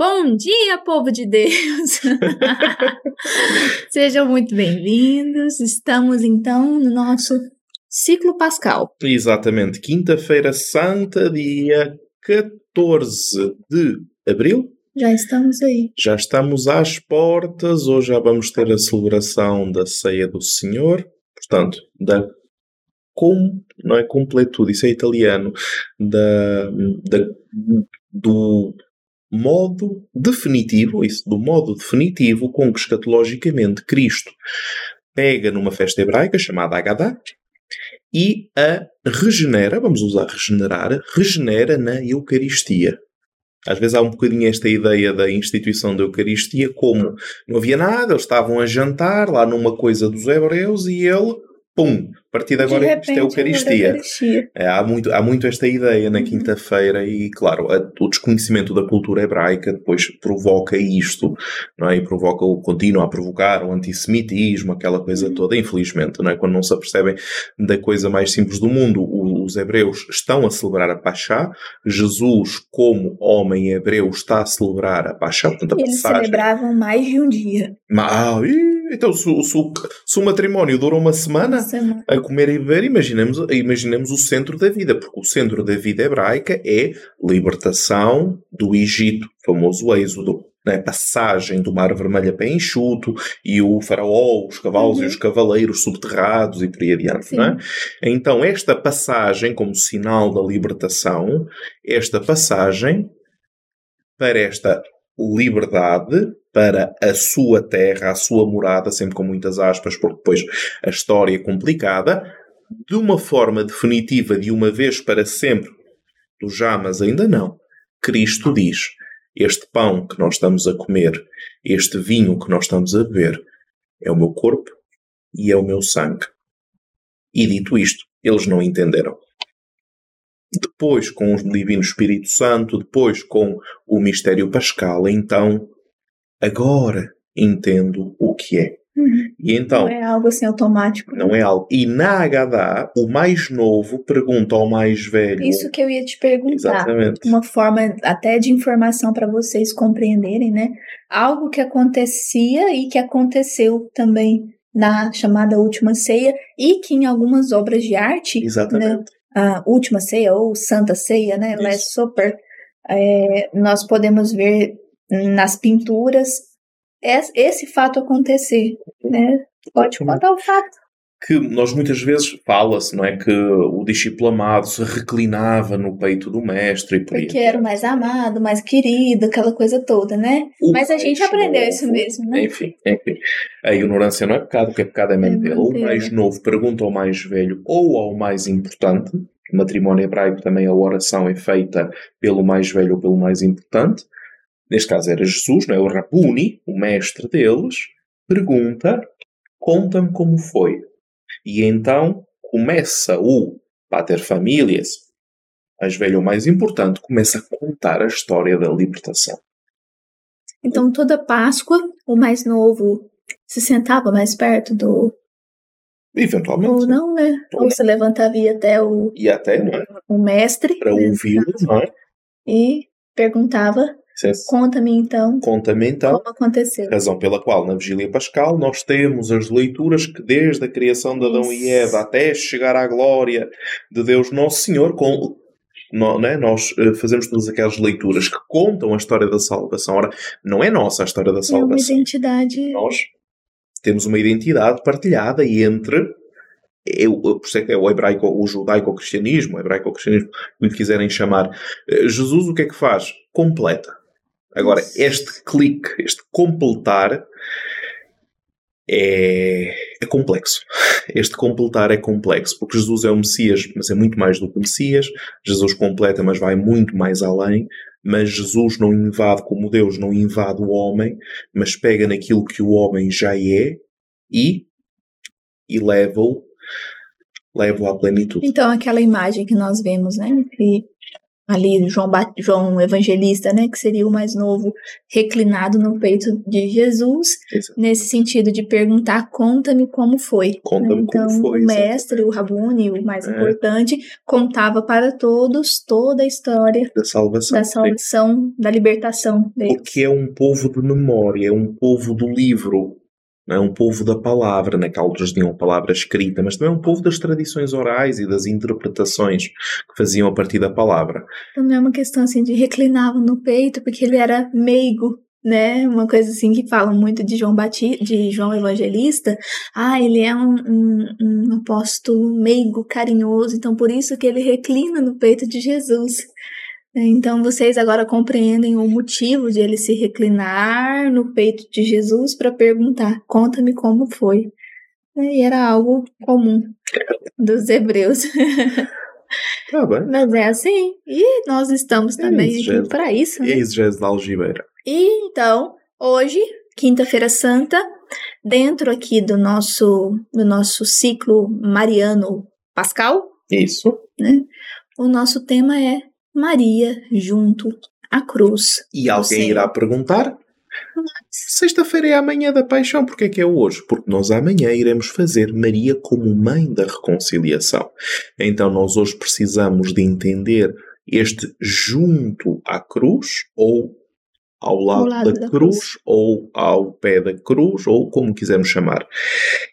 Bom dia, povo de Deus! Sejam muito bem-vindos. Estamos então no nosso ciclo pascal. Exatamente, quinta-feira santa, dia 14 de abril. Já estamos aí. Já estamos às portas, hoje já vamos ter a celebração da ceia do Senhor, portanto, da com, não é completude, isso é italiano, da, da, do modo definitivo, isso, do modo definitivo com que escatologicamente Cristo pega numa festa hebraica chamada Agadá e a regenera, vamos usar regenerar, regenera na Eucaristia. Às vezes há um bocadinho esta ideia da instituição da Eucaristia como não havia nada, eles estavam a jantar lá numa coisa dos hebreus e ele pum, a partir de agora de repente, isto é Eucaristia. Eucaristia. É, há, muito, há muito esta ideia na uhum. quinta-feira e, claro, a, o desconhecimento da cultura hebraica depois provoca isto, não é? E provoca, continua a provocar o antissemitismo, aquela coisa uhum. toda, infelizmente, não é? Quando não se apercebem da coisa mais simples do mundo, os hebreus estão a celebrar a Pachá, Jesus, como homem hebreu, está a celebrar a Pachá, portanto, a Eles passagem... celebravam mais de um dia. Ah, então, se, se, se o matrimónio dura uma semana, a comer e beber, imaginemos, imaginemos o centro da vida, porque o centro da vida hebraica é libertação do Egito, famoso Êxodo. Né, passagem do Mar Vermelho a pé enxuto e o faraó, os cavalos uhum. e os cavaleiros subterrados e por aí adiante. É? Então, esta passagem, como sinal da libertação, esta passagem para esta liberdade para a sua terra, a sua morada, sempre com muitas aspas, porque depois a história é complicada, de uma forma definitiva, de uma vez para sempre, do já, mas ainda não, Cristo diz: Este pão que nós estamos a comer, este vinho que nós estamos a beber, é o meu corpo e é o meu sangue. E dito isto, eles não entenderam depois com o Divino Espírito Santo, depois com o mistério pascal, então agora entendo o que é. Uhum. E então, não é algo assim automático. Não é algo. E na Haggadah, o mais novo pergunta ao mais velho. Isso que eu ia te perguntar. Exatamente. Uma forma até de informação para vocês compreenderem, né? Algo que acontecia e que aconteceu também na chamada Última Ceia e que em algumas obras de arte. Né, Exatamente. Né, a Última Ceia ou Santa Ceia, né? Isso. Last Supper. É, nós podemos ver nas pinturas esse fato acontecer, né? Pode contar o fato. Que nós muitas vezes fala-se, não é? Que o discípulo amado se reclinava no peito do mestre e por Porque era o mais amado, mais querido, aquela coisa toda, né? O Mas a gente aprendeu novo, isso mesmo, né? Enfim, enfim. A ignorância não é pecado, o que é pecado é mentira. O mais novo pergunta ao mais velho ou ao mais importante. No matrimónio hebraico também a oração é feita pelo mais velho ou pelo mais importante neste caso era Jesus, não é? o Rabuni, o mestre deles, pergunta: conta-me como foi. E então começa o Pater Familias, as velho mais importante, começa a contar a história da libertação. Então toda Páscoa, o mais novo se sentava mais perto do. Eventualmente. Ou não, né? Ou, Ou se levantava e até o. E até, não é? O mestre. Para ouvi-lo, não é? E perguntava Conta-me então. Conta-me então. Como aconteceu. Razão pela qual na Vigília Pascal nós temos as leituras que desde a criação de Adão Isso. e Eva até chegar à glória de Deus Nosso Senhor, com, né, nós uh, fazemos todas aquelas leituras que contam a história da salvação. Ora, não é nossa a história da salvação. É uma identidade. Nós temos uma identidade partilhada entre eu, por isso é que é o hebraico, o judaico-cristianismo, o hebraico-cristianismo, o que quiserem chamar. Eh, Jesus o que é que faz? Completa. Agora, este clique, este completar, é, é, complexo. Este completar é complexo, porque Jesus é o Messias, mas é muito mais do que o Messias. Jesus completa, mas vai muito mais além. Mas Jesus não invade, como Deus não invade o homem, mas pega naquilo que o homem já é e, e leva-o leva à plenitude. Então, aquela imagem que nós vemos, né? Que ali João, João Evangelista, né, que seria o mais novo, reclinado no peito de Jesus, Exato. nesse sentido de perguntar, conta-me como foi. Né? então, como foi. O mestre, o Rabuni, o mais é. importante, contava para todos toda a história da salvação, da, salvação, da libertação deles. Porque é um povo de memória, é um povo do livro, é um povo da palavra, né? que outros tinham palavra escrita, mas também é um povo das tradições orais e das interpretações que faziam a partir da palavra. Também é uma questão assim de reclinava no peito, porque ele era meigo, né? Uma coisa assim que falam muito de João Batista, de João Evangelista. Ah, ele é um, um, um apóstolo meigo, carinhoso, então por isso que ele reclina no peito de Jesus. Então vocês agora compreendem o motivo de ele se reclinar no peito de Jesus para perguntar: conta-me como foi. E era algo comum dos hebreus. Tá bem. Mas é assim. E nós estamos também é aqui para isso. Né? Exegese da algibeira. E então, hoje, quinta-feira santa, dentro aqui do nosso, do nosso ciclo mariano pascal. Isso. Né? O nosso tema é Maria junto à cruz. E alguém irá perguntar: Sexta-feira é amanhã da paixão, porque é que é hoje? Porque nós amanhã iremos fazer Maria como mãe da reconciliação. Então nós hoje precisamos de entender este junto à cruz, ou ao lado, lado da, da, cruz, cruz, ou ao pé da cruz, ou como quisermos chamar.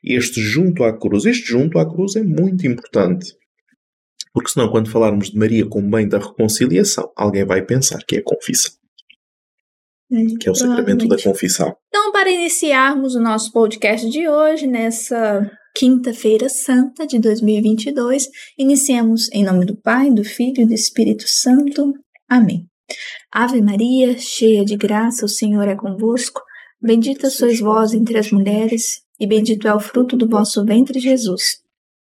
Este junto à cruz, este junto à cruz é muito importante. Porque senão, quando falarmos de Maria como mãe da reconciliação, alguém vai pensar que é a confissão. É, que é o sacramento da confissão. Então, para iniciarmos o nosso podcast de hoje, nessa quinta-feira santa de 2022, iniciemos em nome do Pai, do Filho e do Espírito Santo. Amém. Ave Maria, cheia de graça, o Senhor é convosco. Bendita sois vós entre as mulheres, e bendito é o fruto do vosso ventre, Jesus.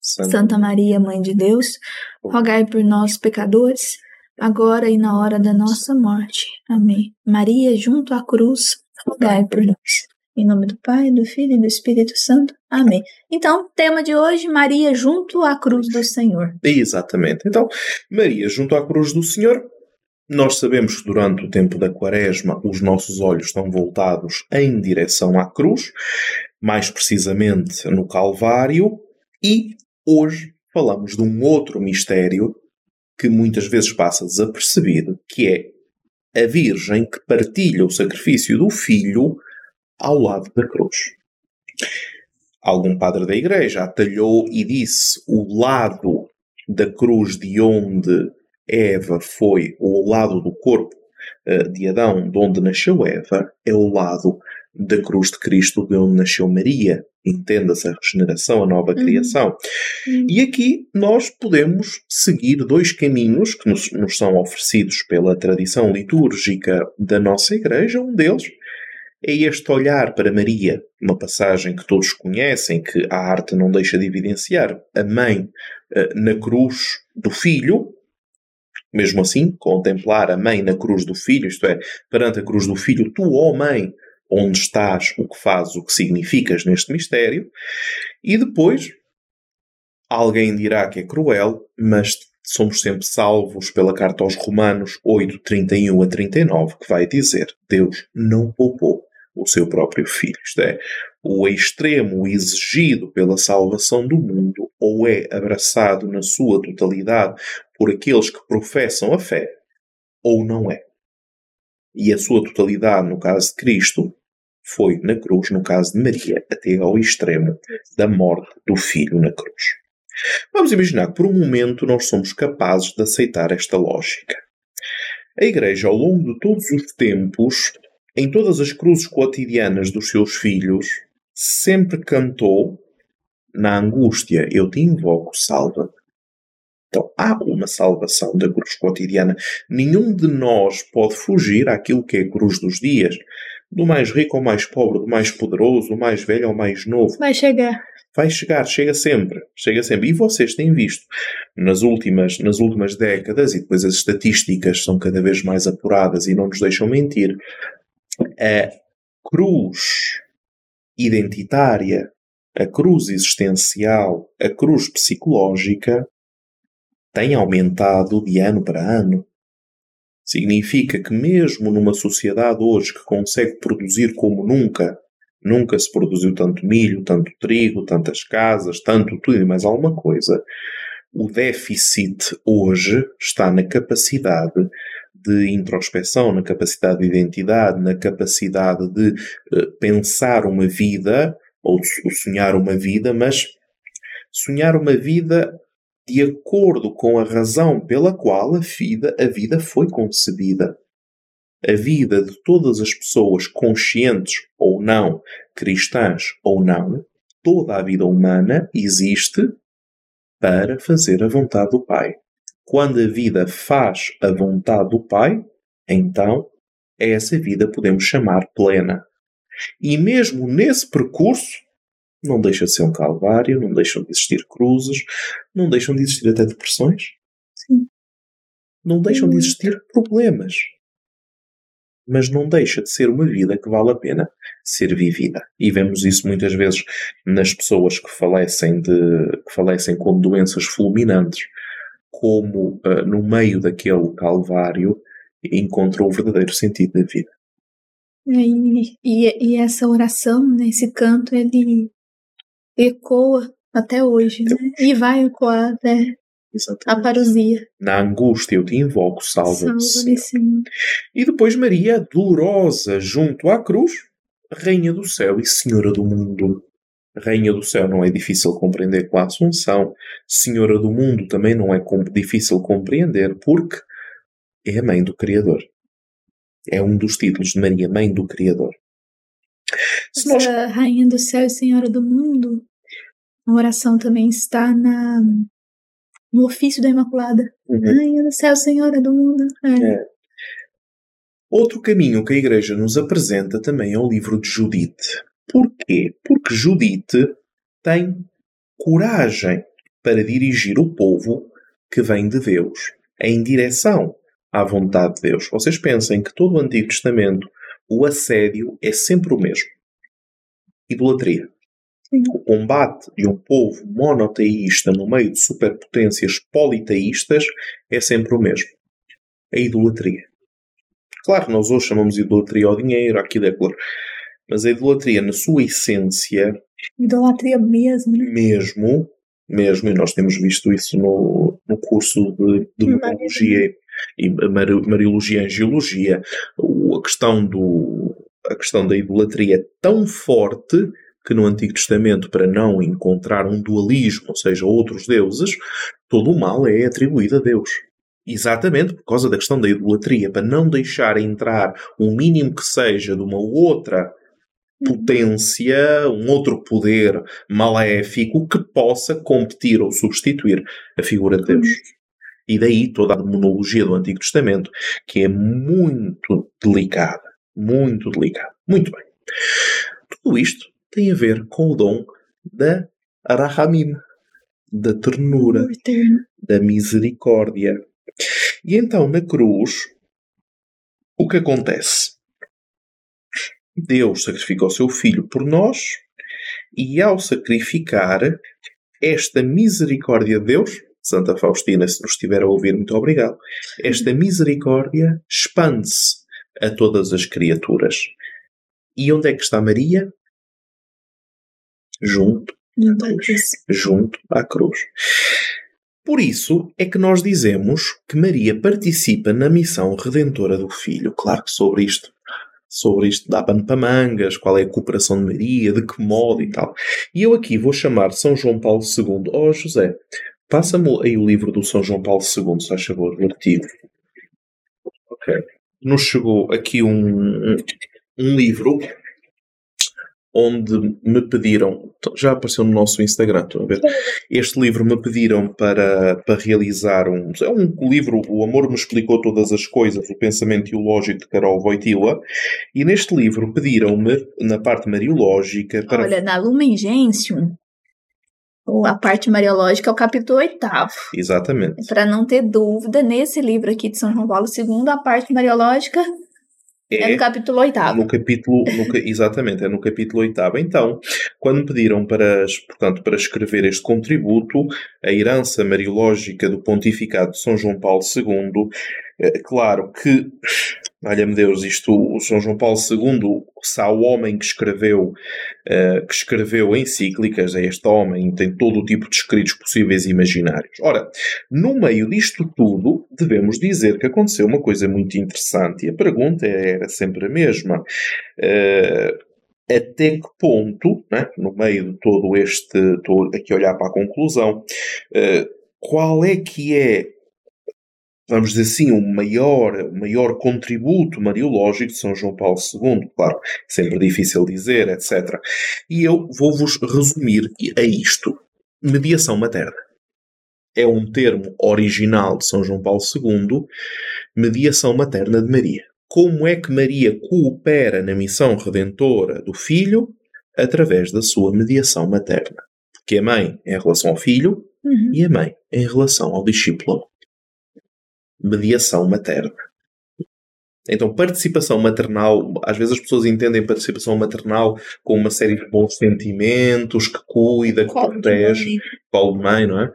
Santa, Maria, Mãe de Deus, rogai por nós, pecadores, agora e na hora da nossa morte. Amém. Maria, junto à cruz, rogai por nós. Em nome do Pai, do Filho e do Espírito Santo. Amém. Então, tema de hoje, Maria junto à cruz do Senhor. Exatamente. Então, Maria junto à cruz do Senhor. Nós sabemos que durante o tempo da Quaresma os nossos olhos estão voltados em direção à cruz, mais precisamente no Calvário, e Hoje falamos de um outro mistério que muitas vezes passa desapercebido, que é a Virgem que partilha o sacrifício do filho ao lado da cruz. Algum padre da igreja atalhou e disse o lado da cruz de onde Eva foi, ou o lado do corpo eh, de Adão, de onde nasceu Eva, é o lado da cruz de Cristo, de onde nasceu Maria. Entenda-se a regeneração, a nova uhum. criação. Uhum. E aqui nós podemos seguir dois caminhos que nos, nos são oferecidos pela tradição litúrgica da nossa Igreja. Um deles é este olhar para Maria, uma passagem que todos conhecem, que a arte não deixa de evidenciar, a mãe uh, na cruz do filho, mesmo assim, contemplar a mãe na cruz do filho, isto é, perante a cruz do filho, tu, ó oh mãe, onde estás, o que fazes, o que significas neste mistério, e depois alguém dirá que é cruel, mas somos sempre salvos pela carta aos Romanos 8, 31 a 39, que vai dizer: Deus não poupou o seu próprio filho. Isto é, o extremo exigido pela salvação do mundo ou é abraçado na sua totalidade por aqueles que professam a fé, ou não é. E a sua totalidade, no caso de Cristo, foi na cruz, no caso de Maria, até ao extremo da morte do filho na cruz. Vamos imaginar que por um momento nós somos capazes de aceitar esta lógica. A Igreja, ao longo de todos os tempos, em todas as cruzes cotidianas dos seus filhos, sempre cantou na angústia: Eu te invoco, salva-me. Então há uma salvação da cruz cotidiana. Nenhum de nós pode fugir àquilo que é a cruz dos dias do mais rico ao mais pobre, do mais poderoso, do mais velho ao mais novo. Vai chegar. Vai chegar, chega sempre, chega sempre. E vocês têm visto nas últimas, nas últimas décadas, e depois as estatísticas são cada vez mais apuradas e não nos deixam mentir, a cruz identitária, a cruz existencial, a cruz psicológica tem aumentado de ano para ano. Significa que, mesmo numa sociedade hoje que consegue produzir como nunca, nunca se produziu tanto milho, tanto trigo, tantas casas, tanto tudo e mais alguma coisa, o déficit hoje está na capacidade de introspeção, na capacidade de identidade, na capacidade de uh, pensar uma vida ou sonhar uma vida, mas sonhar uma vida de acordo com a razão pela qual a vida, a vida foi concebida. A vida de todas as pessoas, conscientes ou não, cristãs ou não, toda a vida humana existe para fazer a vontade do Pai. Quando a vida faz a vontade do Pai, então essa vida podemos chamar plena. E mesmo nesse percurso, não deixa de ser um calvário, não deixam de existir cruzes, não deixam de existir até depressões. Sim. Não deixam de existir problemas. Mas não deixa de ser uma vida que vale a pena ser vivida. E vemos isso muitas vezes nas pessoas que falecem, de, que falecem com doenças fulminantes, como uh, no meio daquele calvário encontram o verdadeiro sentido da vida. E, e, e essa oração, né, esse canto, ele ecoa até hoje, né? E vai ecoar até a parousia. Na angústia eu te invoco, salva-me, salva Senhor. E depois Maria, dolorosa junto à cruz, Rainha do céu e Senhora do mundo. Rainha do céu não é difícil compreender com a Assunção. Senhora do mundo também não é difícil compreender porque é a mãe do Criador. É um dos títulos de Maria, mãe do Criador. Nós... Rainha do céu e Senhora do mundo, a oração também está na, no ofício da Imaculada. Uhum. Rainha do céu, Senhora do mundo. É. É. Outro caminho que a Igreja nos apresenta também é o livro de Judite. Porquê? Porque Judite tem coragem para dirigir o povo que vem de Deus em direção à vontade de Deus. Vocês pensem que todo o Antigo Testamento o assédio é sempre o mesmo. Idolatria. O combate de um povo monoteísta no meio de superpotências politeístas é sempre o mesmo. A idolatria. Claro, nós hoje chamamos de idolatria ao dinheiro, àquilo é claro. Mas a idolatria, na sua essência. Idolatria mesmo. Né? Mesmo. Mesmo, e nós temos visto isso no, no curso de, de e Mariologia e Angiologia. A questão, do, a questão da idolatria é tão forte que no Antigo Testamento, para não encontrar um dualismo, ou seja, outros deuses, todo o mal é atribuído a Deus. Exatamente por causa da questão da idolatria, para não deixar entrar o mínimo que seja de uma outra potência, um outro poder maléfico que possa competir ou substituir a figura de Deus. E daí toda a demonologia do Antigo Testamento, que é muito delicada. Muito delicada. Muito bem. Tudo isto tem a ver com o dom da Arahamim, da ternura, da misericórdia. E então, na cruz, o que acontece? Deus sacrificou o seu filho por nós, e ao sacrificar esta misericórdia de Deus, Santa Faustina, se nos estiver a ouvir, muito obrigado, esta misericórdia expande-se a todas as criaturas. E onde é que está Maria? Junto. Junto à cruz. Por isso é que nós dizemos que Maria participa na missão redentora do Filho. Claro que sobre isto sobre isto dá pano para mangas, qual é a cooperação de Maria, de que modo e tal. E eu aqui vou chamar São João Paulo II. Oh José, passa-me aí o livro do São João Paulo II, se faz favor, o artigo. Ok. Nos chegou aqui um, um, um livro onde me pediram, já apareceu no nosso Instagram, estão a ver? Este livro me pediram para, para realizar um. É um livro, O Amor Me Explicou Todas as Coisas, o Pensamento Teológico de Carol Wojtyla, e neste livro pediram-me, na parte mariológica. Para... Olha, na Lumen Gentium, a parte mariológica é o capítulo oitavo. Exatamente. Para não ter dúvida, nesse livro aqui de São João Paulo II, a parte mariológica é, é no capítulo oitavo. No capítulo, no, exatamente, é no capítulo oitavo. Então, quando me pediram para, portanto, para escrever este contributo, a herança mariológica do pontificado de São João Paulo II, é, claro que Olha-me Deus, isto, o São João Paulo II, se há o homem que escreveu, uh, que escreveu encíclicas, é este homem, tem todo o tipo de escritos possíveis e imaginários. Ora, no meio disto tudo, devemos dizer que aconteceu uma coisa muito interessante, e a pergunta era sempre a mesma. Uh, até que ponto, né, no meio de todo este, estou aqui a olhar para a conclusão, uh, qual é que é vamos dizer assim, o maior, maior contributo mariológico de São João Paulo II. Claro, sempre difícil dizer, etc. E eu vou-vos resumir a isto. Mediação materna. É um termo original de São João Paulo II, mediação materna de Maria. Como é que Maria coopera na missão redentora do filho? Através da sua mediação materna. Porque a mãe é em relação ao filho uhum. e a mãe em relação ao discípulo mediação materna. Então, participação maternal, às vezes as pessoas entendem participação maternal com uma série de bons sentimentos, que cuida, que protege, colo de mãe, não é?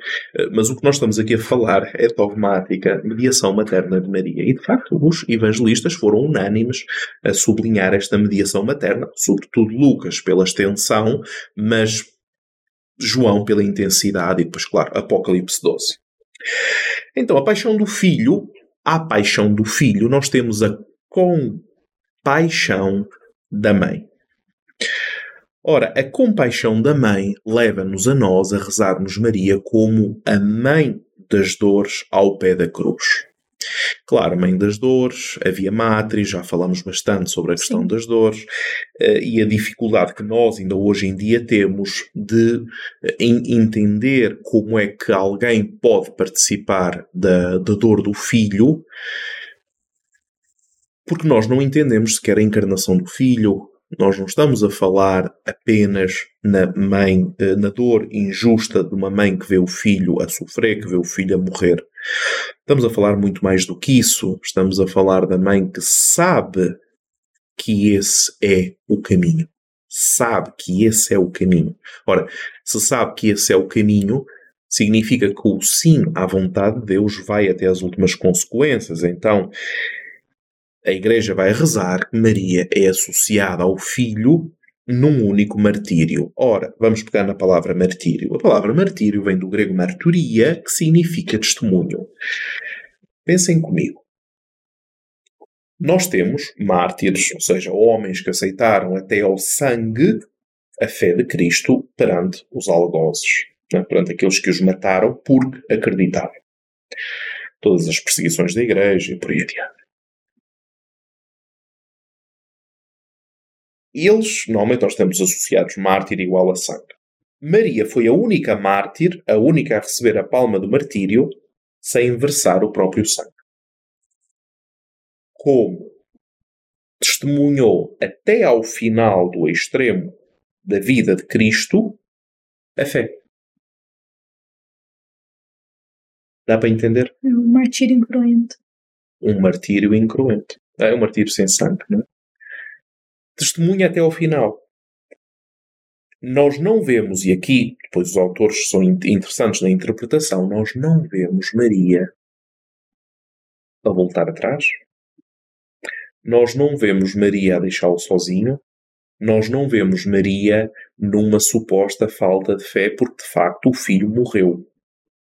Mas o que nós estamos aqui a falar é dogmática, mediação materna de Maria. E, de facto, os evangelistas foram unânimes a sublinhar esta mediação materna, sobretudo Lucas pela extensão, mas João pela intensidade e depois, claro, Apocalipse 12. Então, a paixão do filho, a paixão do filho, nós temos a compaixão da mãe. Ora, a compaixão da mãe leva-nos a nós a rezarmos Maria como a mãe das dores ao pé da cruz. Claro, Mãe das Dores, havia Matriz, já falamos bastante sobre a questão Sim. das dores uh, e a dificuldade que nós ainda hoje em dia temos de uh, entender como é que alguém pode participar da, da dor do filho, porque nós não entendemos sequer a encarnação do filho, nós não estamos a falar apenas na mãe, eh, na dor injusta de uma mãe que vê o filho a sofrer, que vê o filho a morrer. Estamos a falar muito mais do que isso. Estamos a falar da mãe que sabe que esse é o caminho. Sabe que esse é o caminho. Ora, se sabe que esse é o caminho, significa que o sim à vontade de Deus vai até as últimas consequências. Então, a Igreja vai rezar que Maria é associada ao Filho num único martírio. Ora, vamos pegar na palavra martírio. A palavra martírio vem do grego marturia, que significa testemunho. Pensem comigo. Nós temos mártires, ou seja, homens que aceitaram até ao sangue a fé de Cristo perante os algozes, né? perante aqueles que os mataram porque acreditavam. Todas as perseguições da igreja e por aí adiante. Eles, normalmente nós estamos associados mártir igual a sangue. Maria foi a única mártir, a única a receber a palma do martírio, sem versar o próprio sangue. Como testemunhou até ao final do extremo da vida de Cristo a fé. Dá para entender? É um martírio incruento. Um martírio incruento. É um martírio sem sangue, não é? Testemunha até ao final. Nós não vemos, e aqui depois os autores são interessantes na interpretação, nós não vemos Maria a voltar atrás. Nós não vemos Maria a deixá-lo sozinho. Nós não vemos Maria numa suposta falta de fé, porque de facto o filho morreu,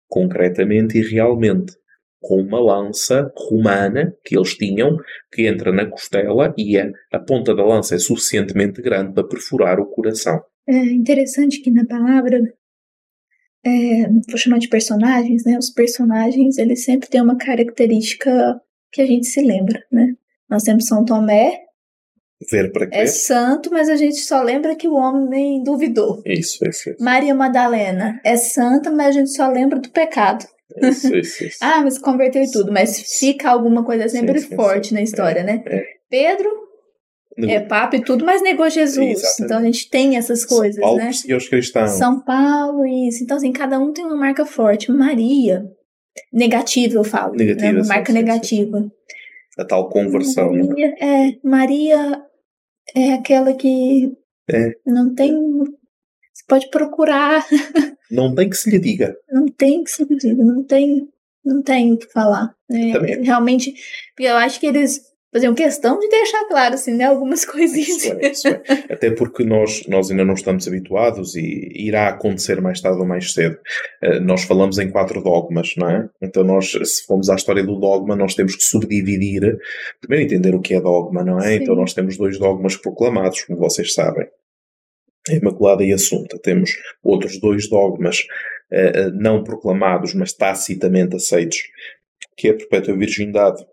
concretamente e realmente com uma lança romana que eles tinham, que entra na costela e a, a ponta da lança é suficientemente grande para perfurar o coração. É interessante que na palavra, é, vou chamar de personagens, né? Os personagens, eles sempre têm uma característica que a gente se lembra, né? Nós temos São Tomé, É santo, mas a gente só lembra que o homem duvidou. Isso, isso, isso. Maria Madalena é santa, mas a gente só lembra do pecado. Isso, isso, isso. ah, mas converteu e tudo, mas fica alguma coisa sempre sim, sim, forte sim. na história, é, né? É. Pedro é papa e tudo, mas negou Jesus. Exatamente. Então a gente tem essas coisas, São Paulo né? E os cristãos. São Paulo, isso. Então, assim, cada um tem uma marca forte. Maria, negativa, eu falo. Negativa, né? Uma marca negativa. A tal conversão. Né? Maria, é, Maria é aquela que é. não tem. Pode procurar. Não tem que se lhe diga. Não tem que se lhe diga, não tem, não tem o que falar. É, realmente, eu acho que eles faziam questão de deixar claro, assim, né, algumas coisinhas. Isso é, isso é. Até porque nós, nós ainda não estamos habituados e irá acontecer mais tarde ou mais cedo. Uh, nós falamos em quatro dogmas, não é? Então nós, se formos à história do dogma, nós temos que subdividir, primeiro entender o que é dogma, não é? Sim. Então nós temos dois dogmas proclamados, como vocês sabem. Imaculada e Assunta. Temos outros dois dogmas uh, não proclamados, mas tacitamente aceitos, que é a perpétua virgindade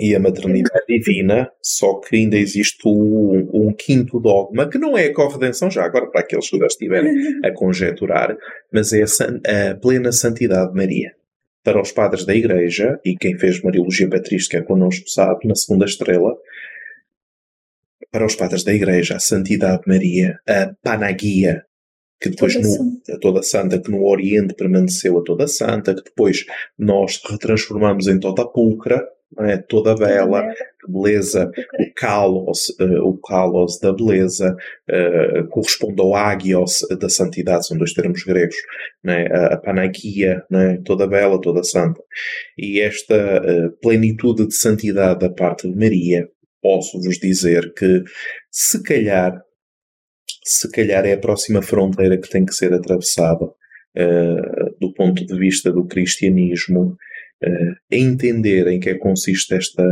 e a maternidade divina, só que ainda existe um, um, quinto dogma, que não é a corredenção, já agora para aqueles que já estiverem a conjecturar, mas é a, a, plena santidade de Maria. Para os padres da Igreja, e quem fez Mariologia Patrística connosco sabe, na segunda estrela, para os padres da Igreja, a santidade de Maria, a Panagia, que depois toda, no, santa. toda santa, que no Oriente permaneceu a toda santa, que depois nós retransformamos em toda pulcra, é? toda bela, beleza, o kalos, uh, o kalos da beleza uh, corresponde ao agios da santidade, são dois termos gregos, né? a, a panagia, né? toda bela, toda santa. E esta uh, plenitude de santidade da parte de Maria, posso-vos dizer que se calhar, se calhar é a próxima fronteira que tem que ser atravessada do ponto de vista do cristianismo, uh, entender em que é consiste esta,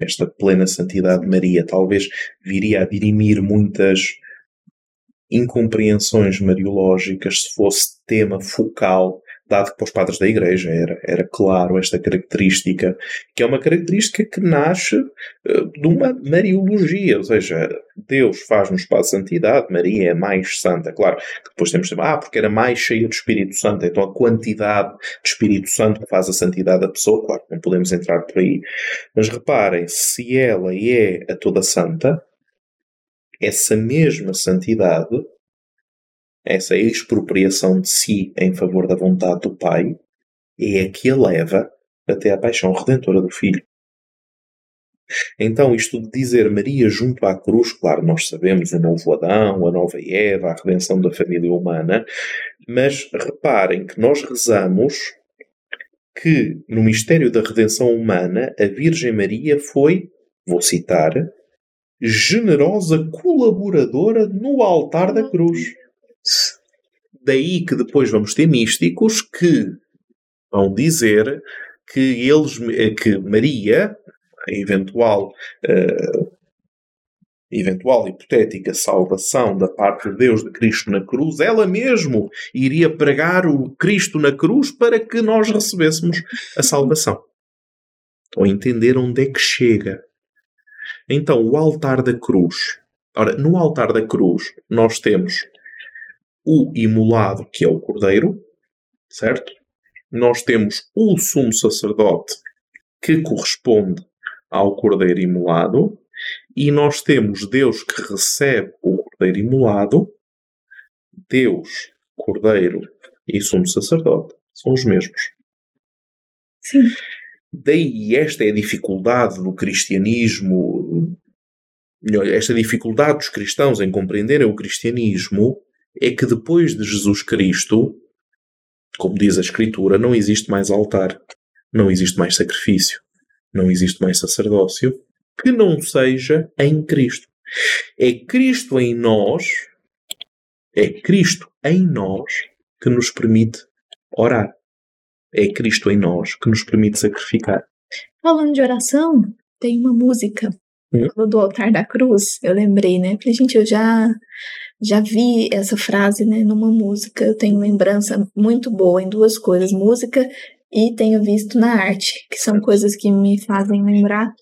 esta plena santidade de Maria, talvez viria a dirimir muitas incompreensões mariológicas se fosse tema focal dado que para os padres da Igreja era, era claro esta característica, que é uma característica que nasce uh, de uma Mariologia, ou seja, Deus faz-nos para a santidade, Maria é mais santa. Claro depois temos de ah, porque era mais cheia do Espírito Santo, então a quantidade de Espírito Santo que faz a santidade da pessoa, claro, não podemos entrar por aí. Mas reparem, se ela é a toda santa, essa mesma santidade essa expropriação de si em favor da vontade do Pai, é a que a leva até à paixão redentora do Filho. Então, isto de dizer Maria junto à cruz, claro, nós sabemos o novo Adão, a nova Eva, a redenção da família humana, mas reparem que nós rezamos que no mistério da redenção humana a Virgem Maria foi, vou citar, generosa colaboradora no altar da cruz. Daí que depois vamos ter místicos que vão dizer que eles, eh, que Maria, a eventual, uh, eventual hipotética salvação da parte de Deus de Cristo na cruz, ela mesmo iria pregar o Cristo na cruz para que nós recebêssemos a salvação. Ou entender onde é que chega. Então, o altar da cruz. Ora, no altar da cruz, nós temos o imolado, que é o cordeiro, certo? Nós temos o sumo sacerdote, que corresponde ao cordeiro imolado, e nós temos Deus que recebe o cordeiro imolado, Deus, cordeiro e sumo sacerdote são os mesmos. Sim. Daí esta é a dificuldade do cristianismo, esta dificuldade dos cristãos em compreenderem o cristianismo é que depois de Jesus Cristo, como diz a Escritura, não existe mais altar, não existe mais sacrifício, não existe mais sacerdócio que não seja em Cristo. É Cristo em nós, é Cristo em nós que nos permite orar. É Cristo em nós que nos permite sacrificar. Falando de oração, tem uma música hum? do altar da cruz. Eu lembrei, né? Falei, gente, eu já já vi essa frase né, numa música, eu tenho lembrança muito boa em duas coisas, música e tenho visto na arte, que são coisas que me fazem lembrar.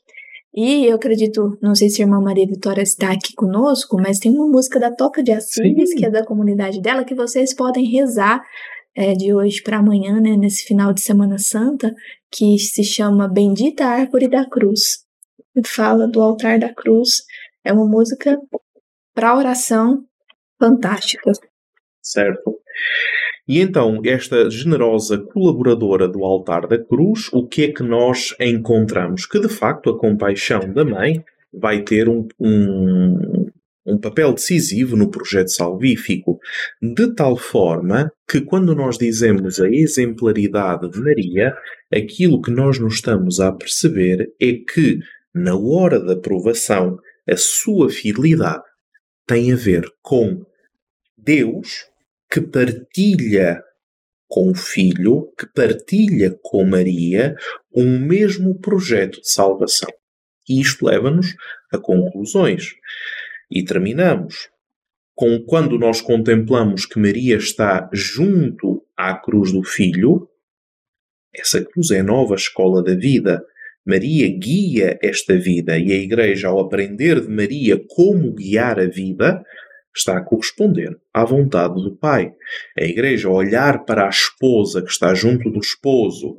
E eu acredito, não sei se a irmã Maria Vitória está aqui conosco, mas tem uma música da Toca de Assis, Sim. que é da comunidade dela, que vocês podem rezar é, de hoje para amanhã, né, nesse final de Semana Santa, que se chama Bendita Árvore da Cruz. Fala do altar da cruz. É uma música para oração fantástica. Certo. E então, esta generosa colaboradora do altar da cruz, o que é que nós encontramos? Que de facto a compaixão da mãe vai ter um, um, um papel decisivo no projeto salvífico, de tal forma que quando nós dizemos a exemplaridade de Maria, aquilo que nós nos estamos a perceber é que, na hora da provação, a sua fidelidade tem a ver com Deus que partilha com o Filho, que partilha com Maria um mesmo projeto de salvação. E isto leva-nos a conclusões. E terminamos com quando nós contemplamos que Maria está junto à cruz do Filho, essa cruz é a nova escola da vida. Maria guia esta vida e a Igreja, ao aprender de Maria como guiar a vida, está a corresponder à vontade do Pai. A Igreja, olhar para a esposa que está junto do esposo,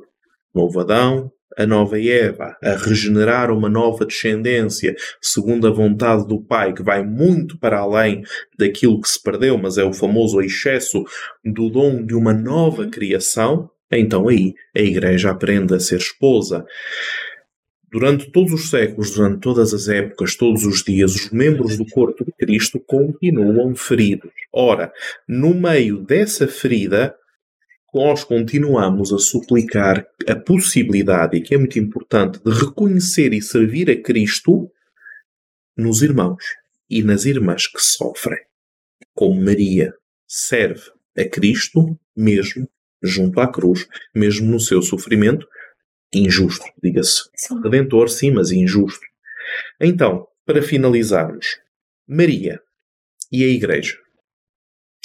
novo Adão, a nova Eva, a regenerar uma nova descendência segundo a vontade do Pai, que vai muito para além daquilo que se perdeu, mas é o famoso excesso do dom de uma nova criação, então aí a Igreja aprende a ser esposa. Durante todos os séculos, durante todas as épocas, todos os dias, os membros do corpo de Cristo continuam feridos. Ora, no meio dessa ferida, nós continuamos a suplicar a possibilidade, e que é muito importante, de reconhecer e servir a Cristo nos irmãos e nas irmãs que sofrem. Como Maria serve a Cristo mesmo junto à cruz, mesmo no seu sofrimento injusto, diga-se. Redentor, sim, mas injusto. Então, para finalizarmos, Maria e a Igreja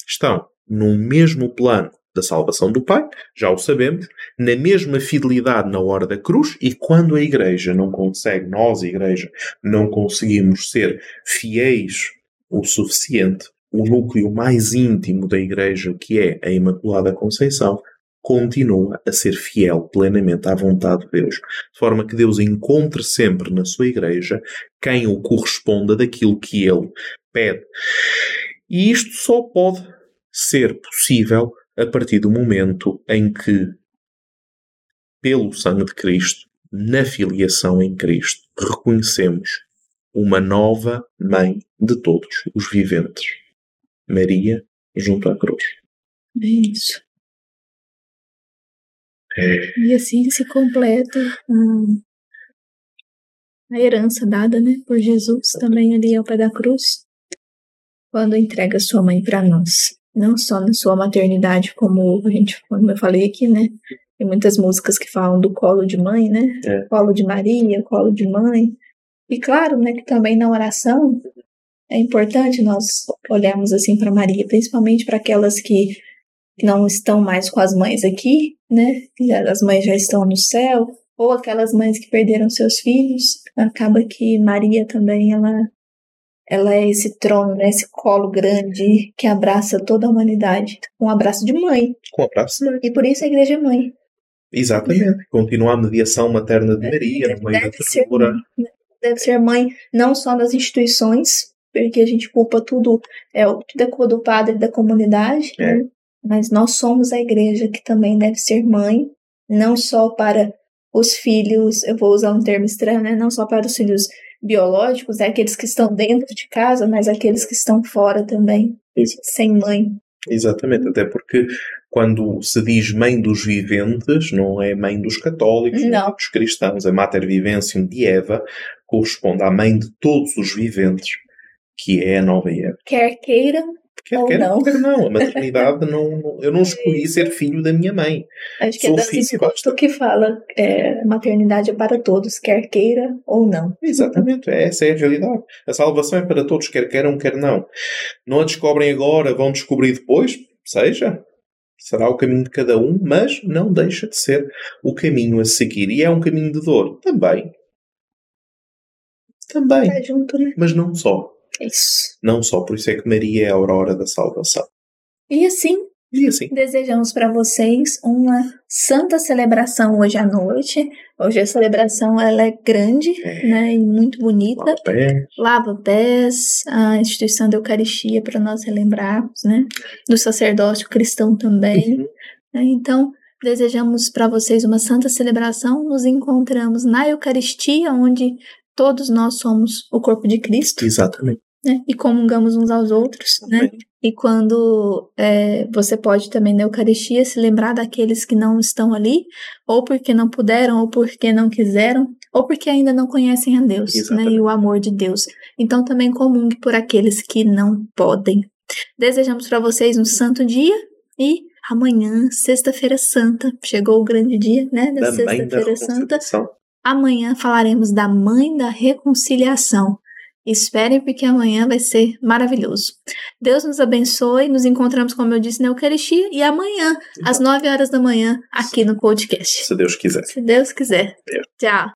estão no mesmo plano da salvação do Pai, já o sabemos, na mesma fidelidade na hora da cruz, e quando a Igreja não consegue, nós, Igreja, não conseguimos ser fiéis o suficiente, o núcleo mais íntimo da Igreja, que é a Imaculada Conceição, continua a ser fiel plenamente à vontade de Deus, de forma que Deus encontre sempre na sua Igreja quem o corresponda daquilo que ele pede. E isto só pode ser possível a partir do momento em que, pelo sangue de Cristo, na filiação em Cristo, reconhecemos uma nova mãe de todos os viventes. Maria junto à cruz. É isso. É. E assim se completa a herança dada né, por Jesus também ali ao pé da cruz, quando entrega sua mãe para nós não só na sua maternidade, como a gente, como eu falei aqui, né? Tem muitas músicas que falam do colo de mãe, né? É. Colo de Maria, colo de mãe. E claro, né, que também na oração é importante nós olharmos assim para Maria, principalmente para aquelas que não estão mais com as mães aqui, né? As mães já estão no céu, ou aquelas mães que perderam seus filhos. Acaba que Maria também ela ela é esse trono, né, esse colo grande que abraça toda a humanidade. Um abraço de mãe. Com um abraço de mãe. E por isso a igreja é mãe. Exatamente. Continua a mediação materna de Maria no meio da ternura. Deve ser mãe não só nas instituições, porque a gente culpa tudo, é, tudo é culpa do padre da comunidade, é. né? Mas nós somos a igreja que também deve ser mãe, não só para os filhos, eu vou usar um termo estranho, né? Não só para os filhos biológicos, é aqueles que estão dentro de casa, mas aqueles que estão fora também, Isso. sem mãe. Exatamente, até porque quando se diz mãe dos viventes, não é mãe dos católicos, não. dos cristãos, a Mater Viventium de Eva corresponde à mãe de todos os viventes, que é a nova Eva. Quer queiram, Quer, quer não. quer não. A maternidade não. Eu não escolhi ser filho da minha mãe. Acho que é Sou é filho, basta. que fala é, maternidade é para todos, quer queira ou não. Exatamente, essa é a realidade. A salvação é para todos, quer queiram, quer não. Não a descobrem agora, vão descobrir depois, seja. Será o caminho de cada um, mas não deixa de ser o caminho a seguir. E é um caminho de dor também. Também. Tá junto, né? Mas não só. Isso. Não só por isso é que Maria é a aurora da salvação. E assim, e assim. desejamos para vocês uma santa celebração hoje à noite, Hoje a celebração ela é grande, é. né, e muito bonita. Lava pés. Lava pés, a instituição da Eucaristia para nós relembrarmos, né, do sacerdócio cristão também. Uhum. Né, então, desejamos para vocês uma santa celebração. Nos encontramos na Eucaristia, onde todos nós somos o corpo de Cristo. Exatamente. Né, e comungamos uns aos outros, né? E quando é, você pode também na Eucaristia se lembrar daqueles que não estão ali, ou porque não puderam, ou porque não quiseram, ou porque ainda não conhecem a Deus, né? E o amor de Deus. Então também comungue por aqueles que não podem. Desejamos para vocês um santo dia e amanhã, sexta-feira santa, chegou o grande dia, né? Da, da sexta-feira santa. Amanhã falaremos da mãe da reconciliação. Esperem, porque amanhã vai ser maravilhoso. Deus nos abençoe. Nos encontramos, como eu disse, na Eucaristia. E amanhã, às 9 horas da manhã, aqui no podcast. Se Deus quiser. Se Deus quiser. Deus. Tchau.